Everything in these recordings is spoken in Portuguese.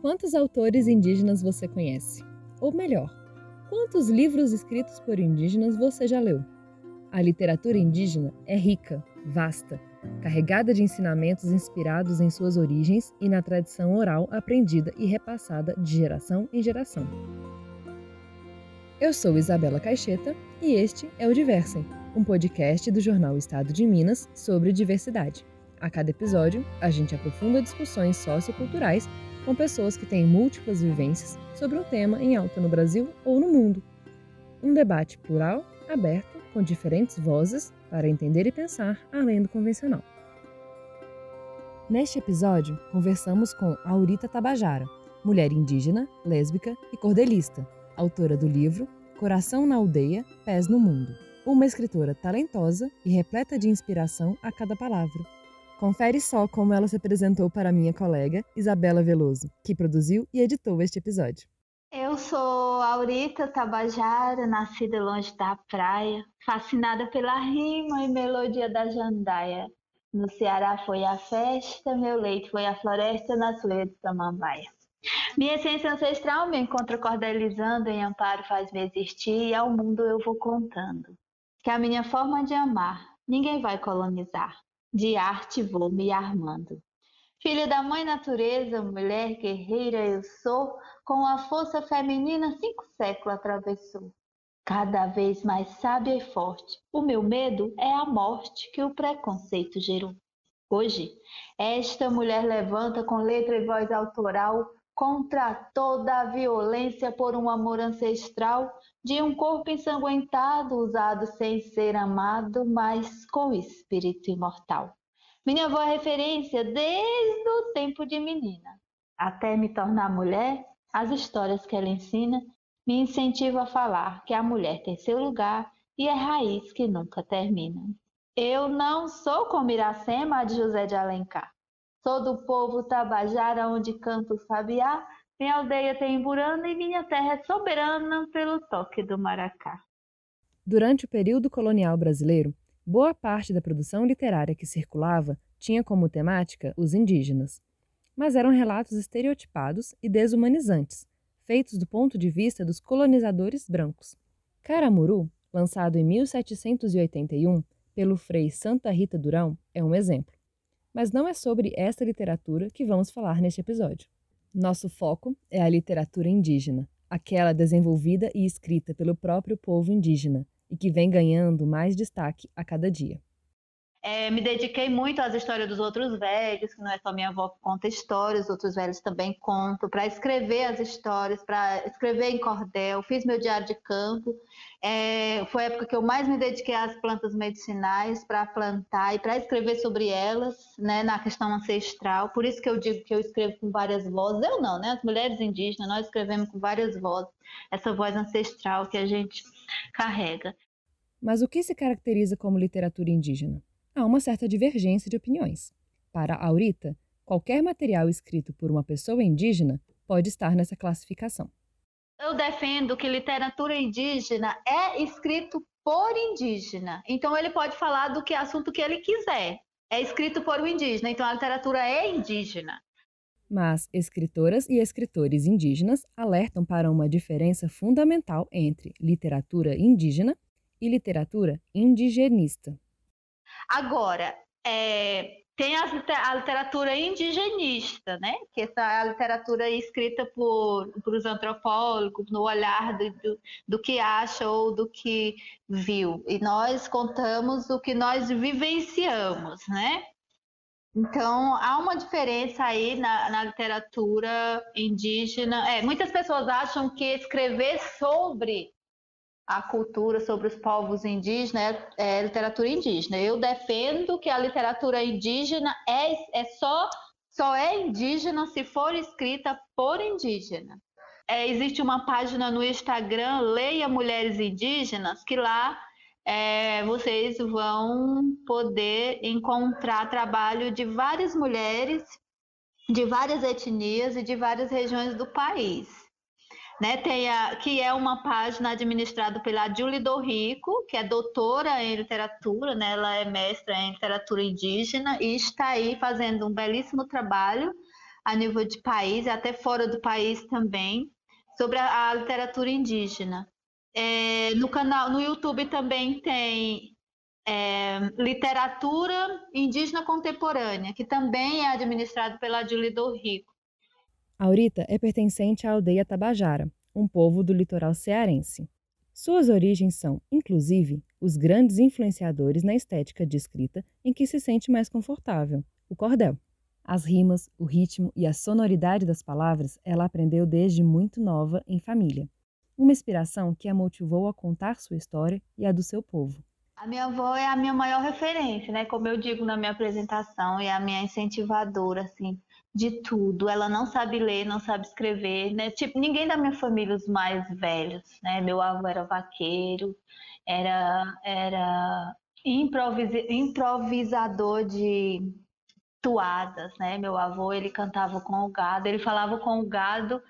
Quantos autores indígenas você conhece? Ou melhor, quantos livros escritos por indígenas você já leu? A literatura indígena é rica, vasta, carregada de ensinamentos inspirados em suas origens e na tradição oral aprendida e repassada de geração em geração. Eu sou Isabela Caixeta e este é o Diversem, um podcast do jornal Estado de Minas sobre diversidade. A cada episódio, a gente aprofunda discussões socioculturais com pessoas que têm múltiplas vivências sobre um tema em alta no Brasil ou no mundo. Um debate plural, aberto, com diferentes vozes para entender e pensar além do convencional. Neste episódio, conversamos com Aurita Tabajara, mulher indígena, lésbica e cordelista, autora do livro Coração na Aldeia, Pés no Mundo. Uma escritora talentosa e repleta de inspiração a cada palavra. Confere só como ela se apresentou para minha colega Isabela Veloso, que produziu e editou este episódio. Eu sou Aurita Tabajara, nascida longe da praia, fascinada pela rima e melodia da jandaia. No Ceará foi a festa, meu leite foi a floresta, na Suíça Samambaia. Minha essência ancestral me encontra cordelizando, em amparo faz-me existir, e ao mundo eu vou contando. Que a minha forma de amar ninguém vai colonizar de arte vou me armando. Filha da mãe natureza, mulher guerreira eu sou, com a força feminina cinco séculos atravessou. Cada vez mais sábia e forte, o meu medo é a morte que o preconceito gerou. Hoje, esta mulher levanta com letra e voz autoral contra toda a violência por um amor ancestral de um corpo ensanguentado, usado sem ser amado, mas com espírito imortal. Minha avó é referência desde o tempo de menina. Até me tornar mulher, as histórias que ela ensina me incentivam a falar que a mulher tem seu lugar e é raiz que nunca termina. Eu não sou como Iracema de José de Alencar. Sou do povo Tabajara, onde canta o sabiá, minha aldeia tem burana e minha terra é soberana pelo toque do maracá. Durante o período colonial brasileiro, boa parte da produção literária que circulava tinha como temática os indígenas. Mas eram relatos estereotipados e desumanizantes, feitos do ponto de vista dos colonizadores brancos. Caramuru, lançado em 1781 pelo frei Santa Rita Durão, é um exemplo. Mas não é sobre essa literatura que vamos falar neste episódio. Nosso foco é a literatura indígena, aquela desenvolvida e escrita pelo próprio povo indígena e que vem ganhando mais destaque a cada dia. É, me dediquei muito às histórias dos outros velhos, que não é só minha avó que conta histórias, outros velhos também contam, para escrever as histórias, para escrever em cordel, fiz meu diário de campo. É, foi a época que eu mais me dediquei às plantas medicinais, para plantar e para escrever sobre elas, né, na questão ancestral. Por isso que eu digo que eu escrevo com várias vozes. Eu não, né? As mulheres indígenas, nós escrevemos com várias vozes, essa voz ancestral que a gente carrega. Mas o que se caracteriza como literatura indígena? Há uma certa divergência de opiniões. Para Aurita, qualquer material escrito por uma pessoa indígena pode estar nessa classificação. Eu defendo que literatura indígena é escrito por indígena. Então ele pode falar do que assunto que ele quiser. É escrito por um indígena, então a literatura é indígena. Mas escritoras e escritores indígenas alertam para uma diferença fundamental entre literatura indígena e literatura indigenista. Agora, é, tem a, literatura indigenista, né? que essa é a literatura escrita por, por os antropólogos, no olhar do, do, do, que acha ou do que viu. E nós contamos o que nós vivenciamos, né? Então, há uma diferença aí na, na literatura indígena. É, muitas pessoas acham que escrever sobre a cultura sobre os povos indígenas é, é, literatura indígena. Eu defendo que a literatura indígena é, é só, só é indígena se for escrita por indígena. É, existe uma página no Instagram, Leia Mulheres Indígenas, que lá é, vocês vão poder encontrar trabalho de várias mulheres, de várias etnias e de várias regiões do país né, tem a, que é uma página administrada pela Julie Dorrico, que é doutora em literatura, né, ela é mestra em literatura indígena e está aí fazendo um belíssimo trabalho a nível de país, até fora do país também, sobre a, a literatura indígena. É, no canal, no YouTube também tem é, literatura indígena contemporânea, que também é administrado pela Julie do Rico. Aurita é pertencente à aldeia Tabajara, um povo do litoral cearense. Suas origens são, inclusive, os grandes influenciadores na estética de escrita em que se sente mais confortável, o cordel. As rimas, o ritmo e a sonoridade das palavras ela aprendeu desde muito nova em família. Uma inspiração que a motivou a contar sua história e a do seu povo. A minha avó é a minha maior referência, né? Como eu digo na minha apresentação, é a minha incentivadora, assim, de tudo. Ela não sabe ler, não sabe escrever, né? Tipo, ninguém da minha família, os mais velhos, né? Meu avô era vaqueiro, era, era improvisador de toadas, né? Meu avô, ele cantava com o gado, ele falava com o gado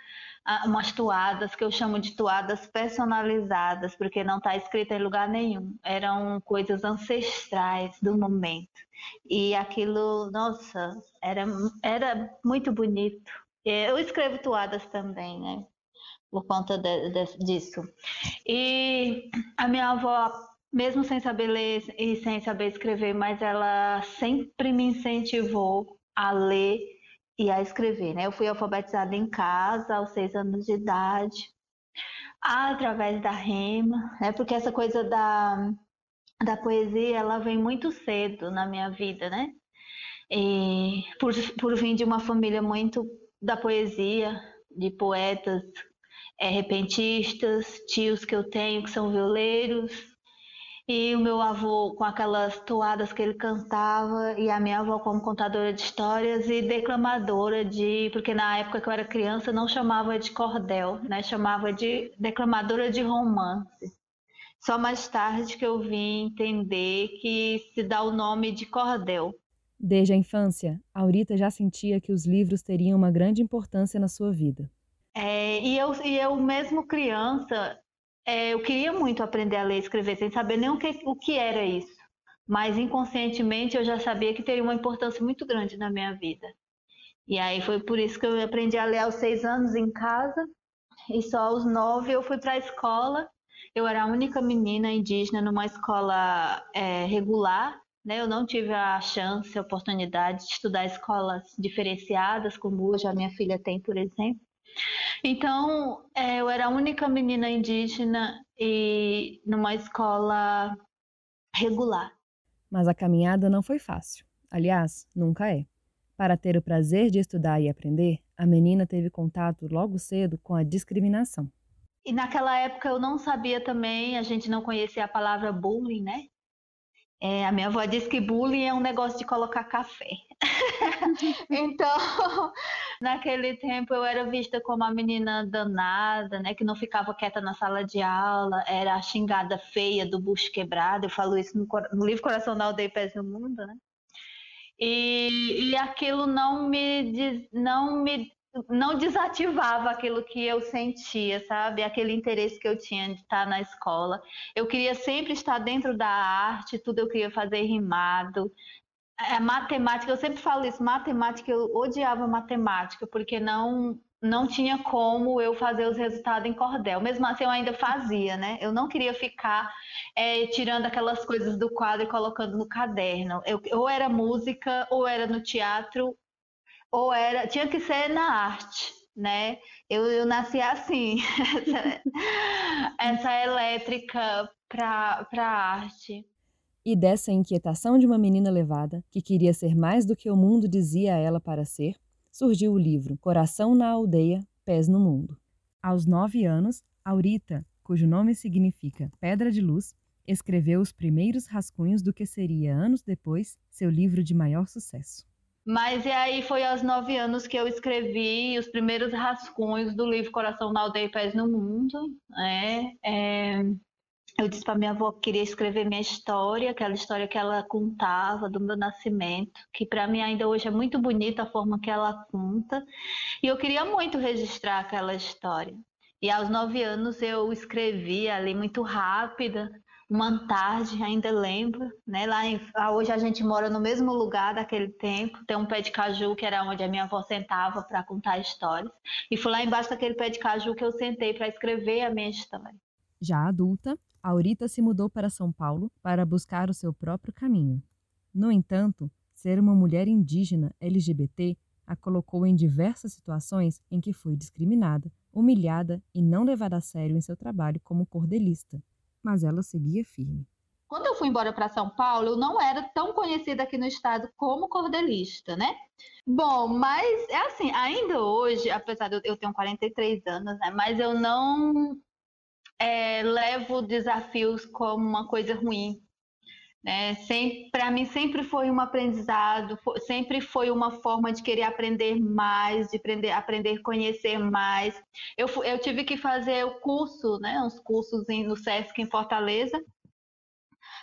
umas toadas que eu chamo de toadas personalizadas, porque não está escrita em lugar nenhum. Eram coisas ancestrais do momento. E aquilo, nossa, era, era muito bonito. Eu escrevo toadas também, né? Por conta de, de, disso. E a minha avó, mesmo sem saber ler e sem saber escrever, mas ela sempre me incentivou a ler e a escrever, né? Eu fui alfabetizada em casa aos seis anos de idade, através da rima, né? Porque essa coisa da, da poesia, ela vem muito cedo na minha vida, né? E por, por vir de uma família muito da poesia, de poetas é, repentistas, tios que eu tenho que são violeiros, e o meu avô com aquelas toadas que ele cantava, e a minha avó como contadora de histórias e declamadora de. Porque na época que eu era criança não chamava de cordel, né? chamava de declamadora de romance. Só mais tarde que eu vim entender que se dá o nome de cordel. Desde a infância, Aurita já sentia que os livros teriam uma grande importância na sua vida. É, e, eu, e eu, mesmo criança, é, eu queria muito aprender a ler e escrever, sem saber nem o que, o que era isso. Mas inconscientemente eu já sabia que teria uma importância muito grande na minha vida. E aí foi por isso que eu aprendi a ler aos seis anos em casa. E só aos nove eu fui para a escola. Eu era a única menina indígena numa escola é, regular. Né? Eu não tive a chance, a oportunidade de estudar escolas diferenciadas, como hoje a minha filha tem, por exemplo. Então, é, eu era a única menina indígena e numa escola regular. Mas a caminhada não foi fácil. Aliás, nunca é. Para ter o prazer de estudar e aprender, a menina teve contato logo cedo com a discriminação. E naquela época eu não sabia também, a gente não conhecia a palavra bullying, né? É, a minha avó disse que bullying é um negócio de colocar café. então, naquele tempo eu era vista como a menina danada, né, que não ficava quieta na sala de aula, era a xingada feia do bucho quebrado. Eu falo isso no, no livro Coração da Aldeia e Pés no Mundo, né? E, e aquilo não me, não me não desativava aquilo que eu sentia, sabe? Aquele interesse que eu tinha de estar na escola. Eu queria sempre estar dentro da arte, tudo eu queria fazer rimado. É, matemática, eu sempre falo isso, matemática, eu odiava matemática, porque não não tinha como eu fazer os resultados em cordel. Mesmo assim, eu ainda fazia, né? Eu não queria ficar é, tirando aquelas coisas do quadro e colocando no caderno. Eu, ou era música, ou era no teatro, ou era tinha que ser na arte, né? Eu, eu nasci assim, essa, essa elétrica para a arte. E dessa inquietação de uma menina levada, que queria ser mais do que o mundo dizia a ela para ser, surgiu o livro Coração na Aldeia, Pés no Mundo. Aos nove anos, Aurita, cujo nome significa Pedra de Luz, escreveu os primeiros rascunhos do que seria, anos depois, seu livro de maior sucesso. Mas e aí foi aos nove anos que eu escrevi os primeiros rascunhos do livro Coração na Aldeia e Pés no Mundo. Né? É, eu disse para minha avó que queria escrever minha história, aquela história que ela contava do meu nascimento, que para mim ainda hoje é muito bonita a forma que ela conta. E eu queria muito registrar aquela história. E aos nove anos eu escrevi ali muito rápida, uma tarde, ainda lembro, né? Lá em, hoje a gente mora no mesmo lugar daquele tempo. Tem um pé de caju que era onde a minha avó sentava para contar histórias. E foi lá embaixo daquele pé de caju que eu sentei para escrever a minha história. Já adulta, Aurita se mudou para São Paulo para buscar o seu próprio caminho. No entanto, ser uma mulher indígena LGBT a colocou em diversas situações em que foi discriminada, humilhada e não levada a sério em seu trabalho como cordelista. Mas ela seguia firme. Quando eu fui embora para São Paulo, eu não era tão conhecida aqui no estado como cordelista, né? Bom, mas é assim, ainda hoje, apesar de eu ter 43 anos, né? Mas eu não é, levo desafios como uma coisa ruim. Né? Para mim sempre foi um aprendizado, sempre foi uma forma de querer aprender mais, de aprender, aprender a conhecer mais. Eu, eu tive que fazer o curso, né, uns cursos no SESC em Fortaleza,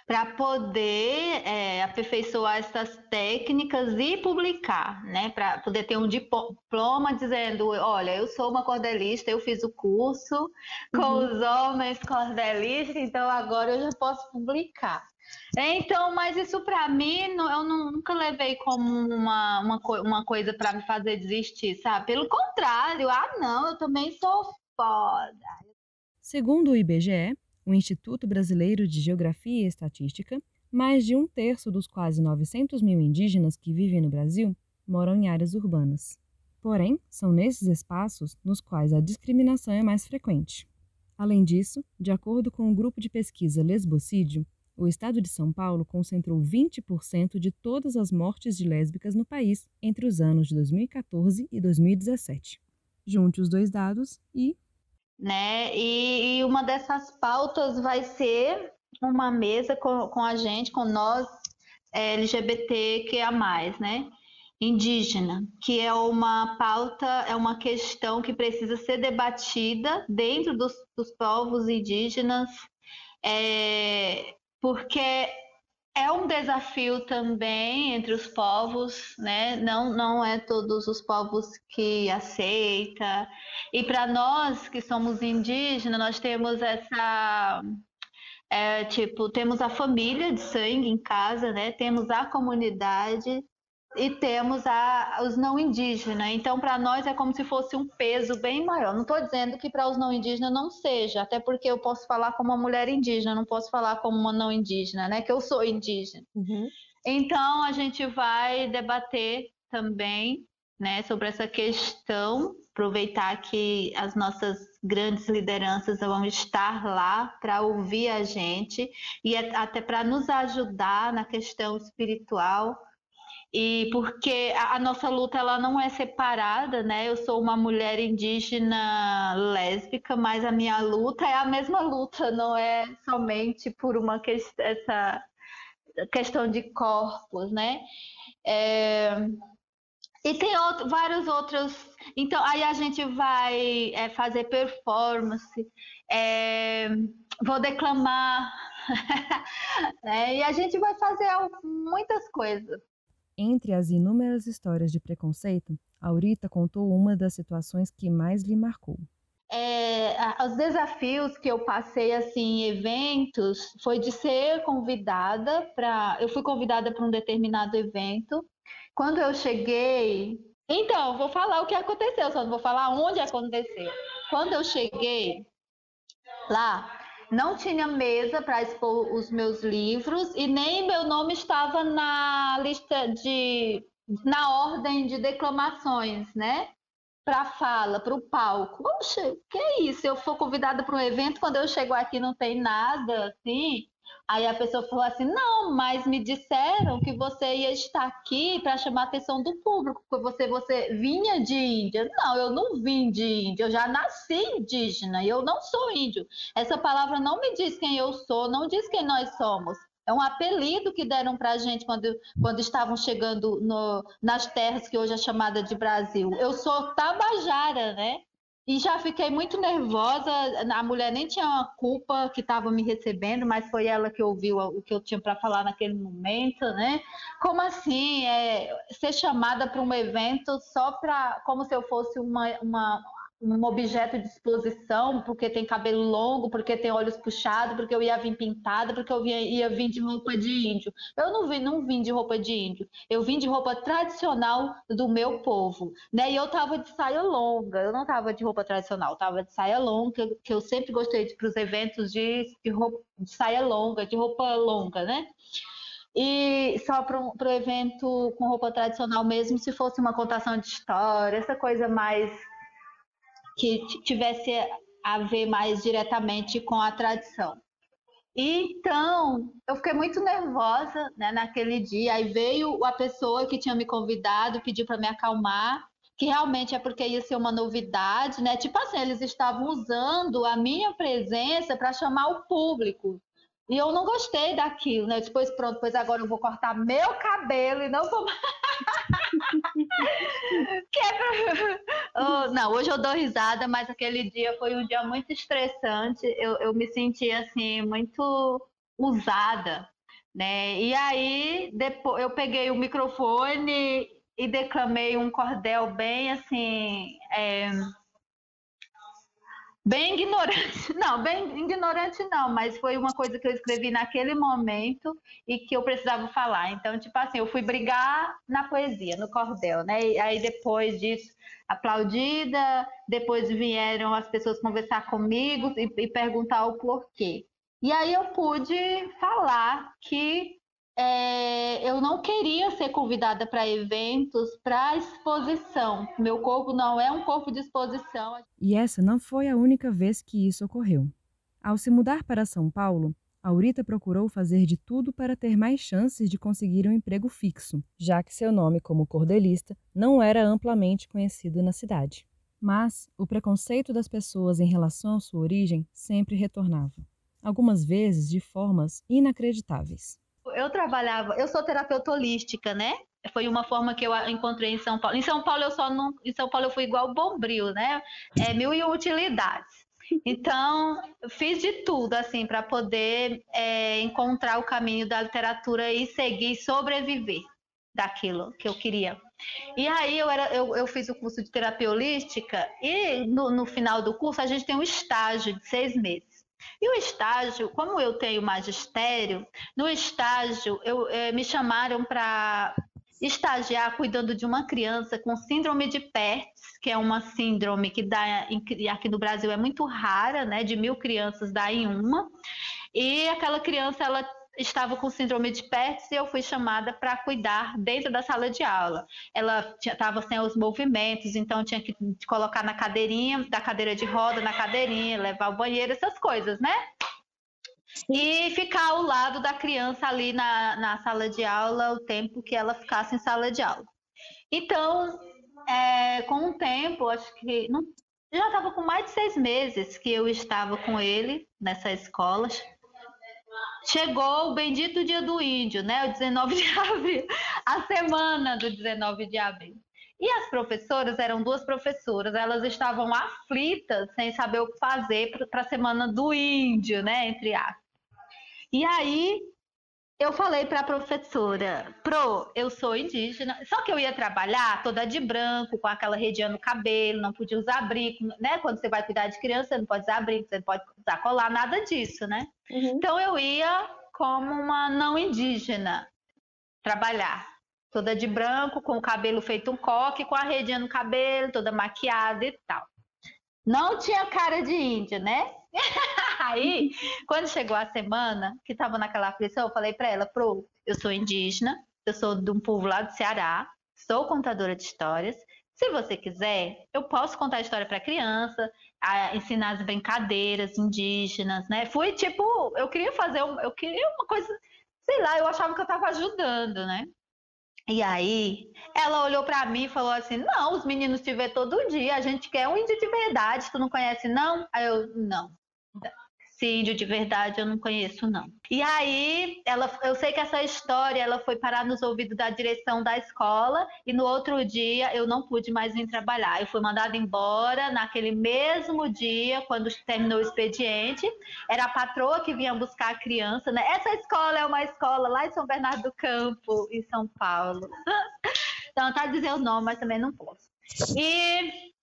para poder é, aperfeiçoar essas técnicas e publicar, né? Para poder ter um diploma dizendo, olha, eu sou uma cordelista, eu fiz o curso com uhum. os homens cordelistas, então agora eu já posso publicar. Então, mas isso para mim, eu nunca levei como uma, uma, uma coisa para me fazer desistir, sabe? Pelo contrário, ah, não, eu também sou foda. Segundo o IBGE, o Instituto Brasileiro de Geografia e Estatística, mais de um terço dos quase 900 mil indígenas que vivem no Brasil moram em áreas urbanas. Porém, são nesses espaços nos quais a discriminação é mais frequente. Além disso, de acordo com o grupo de pesquisa Lesbocídio, o estado de São Paulo concentrou 20% de todas as mortes de lésbicas no país entre os anos de 2014 e 2017. Junte os dois dados e né? E, e, uma dessas pautas vai ser uma mesa com, com a gente, com nós é, LGBTQIA+, né? Indígena, que é uma pauta, é uma questão que precisa ser debatida dentro dos, dos povos indígenas, é, porque é um desafio também entre os povos, né? Não, não é todos os povos que aceita. E para nós que somos indígenas, nós temos essa é, tipo, temos a família de sangue em casa, né? Temos a comunidade e temos a, os não indígenas. Então, para nós é como se fosse um peso bem maior. Não estou dizendo que para os não indígenas não seja, até porque eu posso falar como uma mulher indígena, não posso falar como uma não indígena, né? Que eu sou indígena. Uhum. Então, a gente vai debater também, né, sobre essa questão. Aproveitar que as nossas grandes lideranças vão estar lá para ouvir a gente e até para nos ajudar na questão espiritual e porque a, nossa luta ela não é separada, né? Eu sou uma mulher indígena lésbica, mas a minha luta é a mesma luta, não é somente por uma que, essa questão de corpos, né? É... E tem outro, vários outros. Então, aí a gente vai é, fazer performance, é, vou declamar, é, e a gente vai fazer muitas coisas. Entre as inúmeras histórias de preconceito, Aurita contou uma das situações que mais lhe marcou. É, os desafios que eu passei assim em eventos foi de ser convidada para eu fui convidada para um determinado evento quando eu cheguei então vou falar o que aconteceu só não vou falar onde aconteceu quando eu cheguei lá não tinha mesa para expor os meus livros e nem meu nome estava na lista de na ordem de declamações, né? Para fala, para o palco. Poxa, que é isso? Eu for convidada para um evento, quando eu chego aqui não tem nada, assim. Aí a pessoa falou assim: não, mas me disseram que você ia estar aqui para chamar a atenção do público, porque você, você vinha de Índia. Não, eu não vim de Índia, eu já nasci indígena e eu não sou índio. Essa palavra não me diz quem eu sou, não diz quem nós somos. É um apelido que deram para a gente quando, quando estavam chegando no, nas terras que hoje é chamada de Brasil. Eu sou tabajara, né? E já fiquei muito nervosa. A mulher nem tinha uma culpa que estava me recebendo, mas foi ela que ouviu o que eu tinha para falar naquele momento, né? Como assim? É, ser chamada para um evento só para. como se eu fosse uma, uma um objeto de exposição, porque tem cabelo longo, porque tem olhos puxados, porque eu ia vir pintada, porque eu ia, ia vir de roupa de índio. Eu não vim, não vim de roupa de índio, eu vim de roupa tradicional do meu povo, né? E eu tava de saia longa, eu não tava de roupa tradicional, eu tava de saia longa, que eu sempre gostei de para os eventos de, de, roupa, de saia longa, de roupa longa, né? E só para o evento com roupa tradicional mesmo, se fosse uma contação de história, essa coisa mais que tivesse a ver mais diretamente com a tradição. Então, eu fiquei muito nervosa né, naquele dia. Aí veio a pessoa que tinha me convidado, pediu para me acalmar, que realmente é porque ia ser uma novidade, né? Tipo assim, eles estavam usando a minha presença para chamar o público. E eu não gostei daquilo, né? Depois, pronto, pois agora eu vou cortar meu cabelo e não vou. Quebra. Oh, não, hoje eu dou risada, mas aquele dia foi um dia muito estressante. Eu, eu me senti assim, muito usada, né? E aí, depois eu peguei o microfone e declamei um cordel bem assim. É bem ignorante, não, bem ignorante não, mas foi uma coisa que eu escrevi naquele momento e que eu precisava falar. Então, tipo assim, eu fui brigar na poesia, no cordel, né? E aí depois disso, aplaudida, depois vieram as pessoas conversar comigo e, e perguntar o porquê. E aí eu pude falar que é, eu não queria ser convidada para eventos, para exposição. Meu corpo não é um corpo de exposição. E essa não foi a única vez que isso ocorreu. Ao se mudar para São Paulo, Aurita procurou fazer de tudo para ter mais chances de conseguir um emprego fixo, já que seu nome como cordelista não era amplamente conhecido na cidade. Mas o preconceito das pessoas em relação à sua origem sempre retornava, algumas vezes de formas inacreditáveis eu trabalhava, eu sou terapeuta holística, né? Foi uma forma que eu encontrei em São Paulo. Em São Paulo eu só não, em São Paulo eu fui igual bombril, né? É mil e utilidades. Então, fiz de tudo, assim, para poder é, encontrar o caminho da literatura e seguir, sobreviver daquilo que eu queria. E aí eu, era, eu, eu fiz o curso de terapia holística e no, no final do curso a gente tem um estágio de seis meses. E o estágio, como eu tenho magistério, no estágio eu, é, me chamaram para estagiar cuidando de uma criança com síndrome de Pertz, que é uma síndrome que dá aqui no Brasil é muito rara, né? De mil crianças dá em uma. E aquela criança ela estava com síndrome de Pertz e eu fui chamada para cuidar dentro da sala de aula. Ela estava sem os movimentos, então tinha que colocar na cadeirinha, da cadeira de roda na cadeirinha, levar ao banheiro, essas coisas, né? E ficar ao lado da criança ali na, na sala de aula o tempo que ela ficasse em sala de aula. Então, é, com o tempo, acho que não, já estava com mais de seis meses que eu estava com ele nessa escola, chegou o bendito dia do índio, né? O 19 de abril, a semana do 19 de abril. E as professoras, eram duas professoras, elas estavam aflitas, sem saber o que fazer para a semana do índio, né? Entre aspas. E aí eu falei para a professora, Pro, eu sou indígena, só que eu ia trabalhar toda de branco, com aquela redinha no cabelo, não podia usar brinco, né? Quando você vai cuidar de criança, você não pode usar brinco, você não pode usar colar, nada disso, né? Uhum. Então eu ia como uma não indígena trabalhar, toda de branco, com o cabelo feito um coque, com a redinha no cabelo, toda maquiada e tal. Não tinha cara de índia, né? Aí, quando chegou a semana, que estava naquela aflição, eu falei para ela, Pro, eu sou indígena, eu sou de um povo lá do Ceará, sou contadora de histórias. Se você quiser, eu posso contar a história para criança, ensinar as brincadeiras indígenas, né? Fui tipo, eu queria fazer, um, eu queria uma coisa, sei lá, eu achava que eu estava ajudando, né? E aí, ela olhou para mim e falou assim: Não, os meninos te vê todo dia, a gente quer um índio de verdade, tu não conhece, não? Aí eu, não índio de verdade eu não conheço, não. E aí, ela, eu sei que essa história ela foi parar nos ouvidos da direção da escola e no outro dia eu não pude mais vir trabalhar. Eu fui mandada embora naquele mesmo dia, quando terminou o expediente. Era a patroa que vinha buscar a criança, né? Essa escola é uma escola lá em São Bernardo do Campo, em São Paulo. então, tá dizer o nome, mas também não posso. E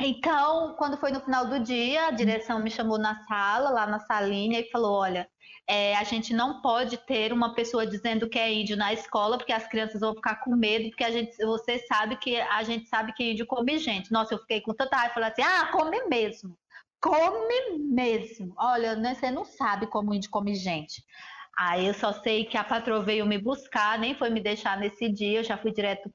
Então, quando foi no final do dia, a direção me chamou na sala, lá na salinha, e falou: olha, é, a gente não pode ter uma pessoa dizendo que é índio na escola, porque as crianças vão ficar com medo, porque a gente, você sabe que a gente sabe que índio come gente. Nossa, eu fiquei com tanta raiva, falei assim: ah, come mesmo, come mesmo. Olha, né, você não sabe como índio come gente. Aí eu só sei que a patroa veio me buscar, nem foi me deixar nesse dia, eu já fui direto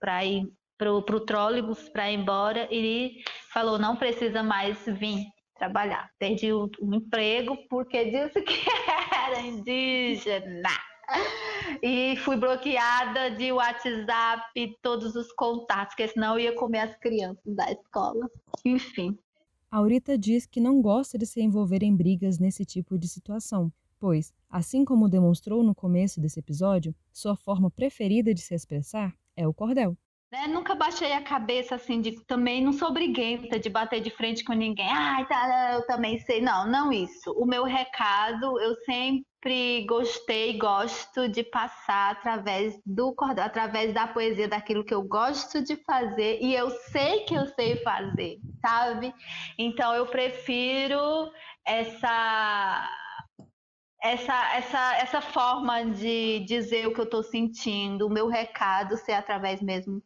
para ir pro, pro trólebus para ir embora e falou não precisa mais vir trabalhar. Perdi o, emprego porque disse que era indígena. E fui bloqueada de WhatsApp, todos os contatos, porque senão eu ia comer as crianças da escola. Enfim. Aurita diz que não gosta de se envolver em brigas nesse tipo de situação, pois, assim como demonstrou no começo desse episódio, sua forma preferida de se expressar é o cordel. Né? Nunca baixei a cabeça assim de também não sou briguenta de bater de frente com ninguém. Ai, tá, eu também sei. Não, não isso. O meu recado eu sempre gostei gosto de passar através do cordel, através da poesia, daquilo que eu gosto de fazer e eu sei que eu sei fazer, sabe? Então eu prefiro essa essa, essa, essa forma de dizer o que eu estou sentindo, o meu recado ser através mesmo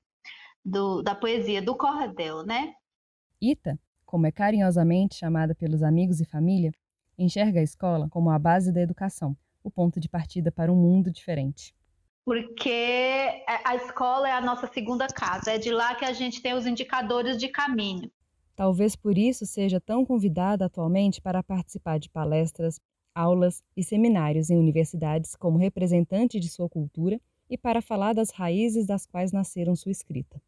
do, da poesia, do cordel, né? Ita, como é carinhosamente chamada pelos amigos e família, enxerga a escola como a base da educação, o ponto de partida para um mundo diferente. Porque a escola é a nossa segunda casa, é de lá que a gente tem os indicadores de caminho. Talvez por isso seja tão convidada atualmente para participar de palestras, aulas e seminários em universidades como representante de sua cultura e para falar das raízes das quais nasceram sua escrita.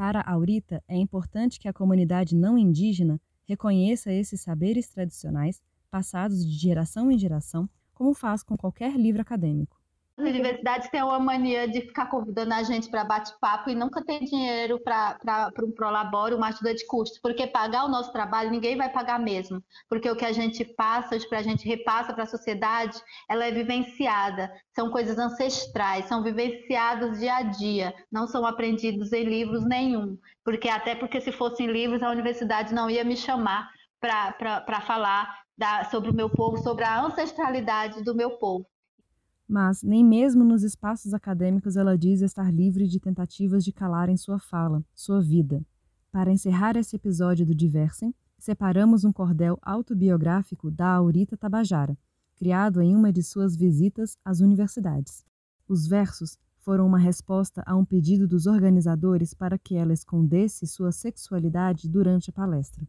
Para Aurita, é importante que a comunidade não indígena reconheça esses saberes tradicionais, passados de geração em geração, como faz com qualquer livro acadêmico. As universidades têm uma mania de ficar convidando a gente para bate-papo e nunca tem dinheiro para um prolabore, uma ajuda de custo, porque pagar o nosso trabalho ninguém vai pagar mesmo, porque o que a gente passa, para a gente repassa para a sociedade, ela é vivenciada, são coisas ancestrais, são vivenciadas dia a dia, não são aprendidos em livros nenhum, porque até porque se fossem livros a universidade não ia me chamar para falar da, sobre o meu povo, sobre a ancestralidade do meu povo mas nem mesmo nos espaços acadêmicos ela diz estar livre de tentativas de calar em sua fala, sua vida. Para encerrar esse episódio do Diversem, separamos um cordel autobiográfico da Aurita Tabajara, criado em uma de suas visitas às universidades. Os versos foram uma resposta a um pedido dos organizadores para que ela escondesse sua sexualidade durante a palestra.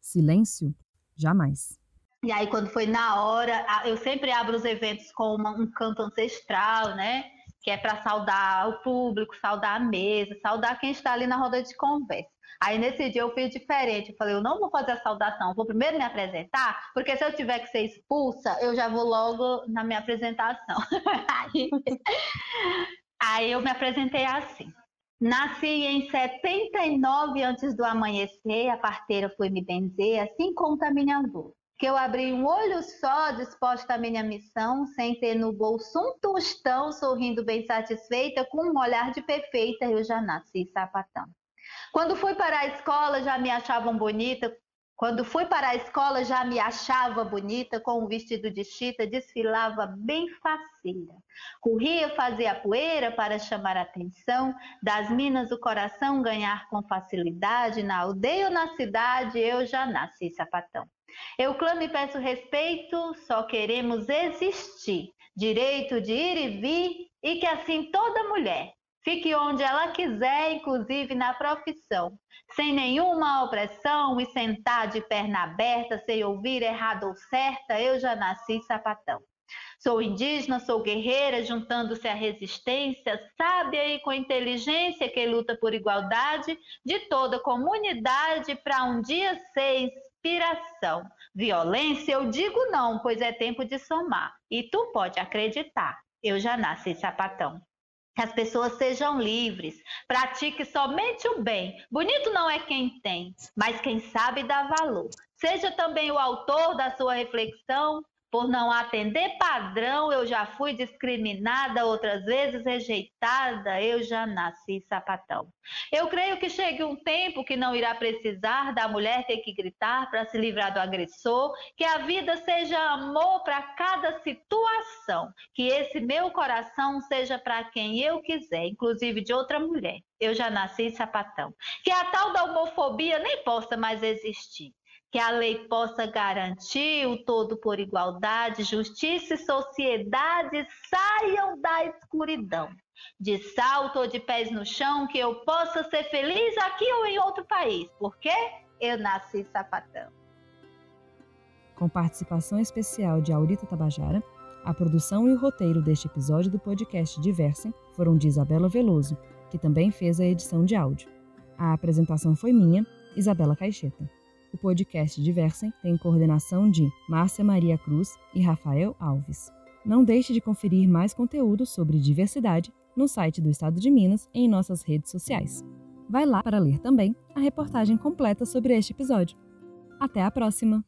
Silêncio? Jamais. E aí, quando foi na hora, eu sempre abro os eventos com uma, um canto ancestral, né? Que é para saudar o público, saudar a mesa, saudar quem está ali na roda de conversa. Aí nesse dia eu fiz diferente. Eu falei, eu não vou fazer a saudação, vou primeiro me apresentar, porque se eu tiver que ser expulsa, eu já vou logo na minha apresentação. aí, aí eu me apresentei assim. Nasci em 79 antes do amanhecer, a parteira foi me benzer, assim conta minha avó que eu abri um olho só disposta à minha missão, sem ter no bolso um tostão, sorrindo bem satisfeita, com um olhar de perfeita, eu já nasci sapatão. Quando fui para a escola, já me achavam bonita. Quando fui para a escola, já me achava bonita, com um vestido de chita, desfilava bem faceira. Corria fazer a poeira para chamar a atenção, das minas do coração ganhar com facilidade, na aldeia ou na cidade, eu já nasci sapatão. Eu clamo e peço respeito, só queremos existir, direito de ir e vir, e que assim toda mulher fique onde ela quiser, inclusive na profissão, sem nenhuma opressão e sentar de perna aberta, sem ouvir errado ou certa, eu já nasci sapatão. Sou indígena, sou guerreira, juntando-se à resistência, sábia e com inteligência que luta por igualdade de toda comunidade para um dia ser inspiração. Violência, eu digo não, pois é tempo de somar. E tu pode acreditar, eu já nasci sapatão. Que as pessoas sejam livres, pratique somente o bem. Bonito não é quem tem, mas quem sabe dá valor. Seja também o autor da sua reflexão, Por não atender padrão, eu já fui discriminada, outras vezes rejeitada, eu já nasci sapatão. Eu creio que chegue um tempo que não irá precisar da mulher ter que gritar para se livrar do agressor, que a vida seja amor para cada situação, que esse meu coração seja para quem eu quiser, inclusive de outra mulher. Eu já nasci sapatão. Que a tal da homofobia nem possa mais existir que a lei possa garantir o todo por igualdade, justiça e sociedade saiam da escuridão. De salto ou de pés no chão, que eu possa ser feliz aqui ou em outro país, porque eu nasci sapatão. Com participação especial de Aurita Tabajara, a produção e o roteiro deste episódio do podcast Diversem foram de Isabela Veloso, que também fez a edição de áudio. A apresentação foi minha, Isabela Caixeta. O podcast Diversem tem coordenação de Márcia Maria Cruz e Rafael Alves. Não deixe de conferir mais conteúdo sobre diversidade no site do Estado de Minas e em nossas redes sociais. Vai lá para ler também a reportagem completa sobre este episódio. Até a próxima!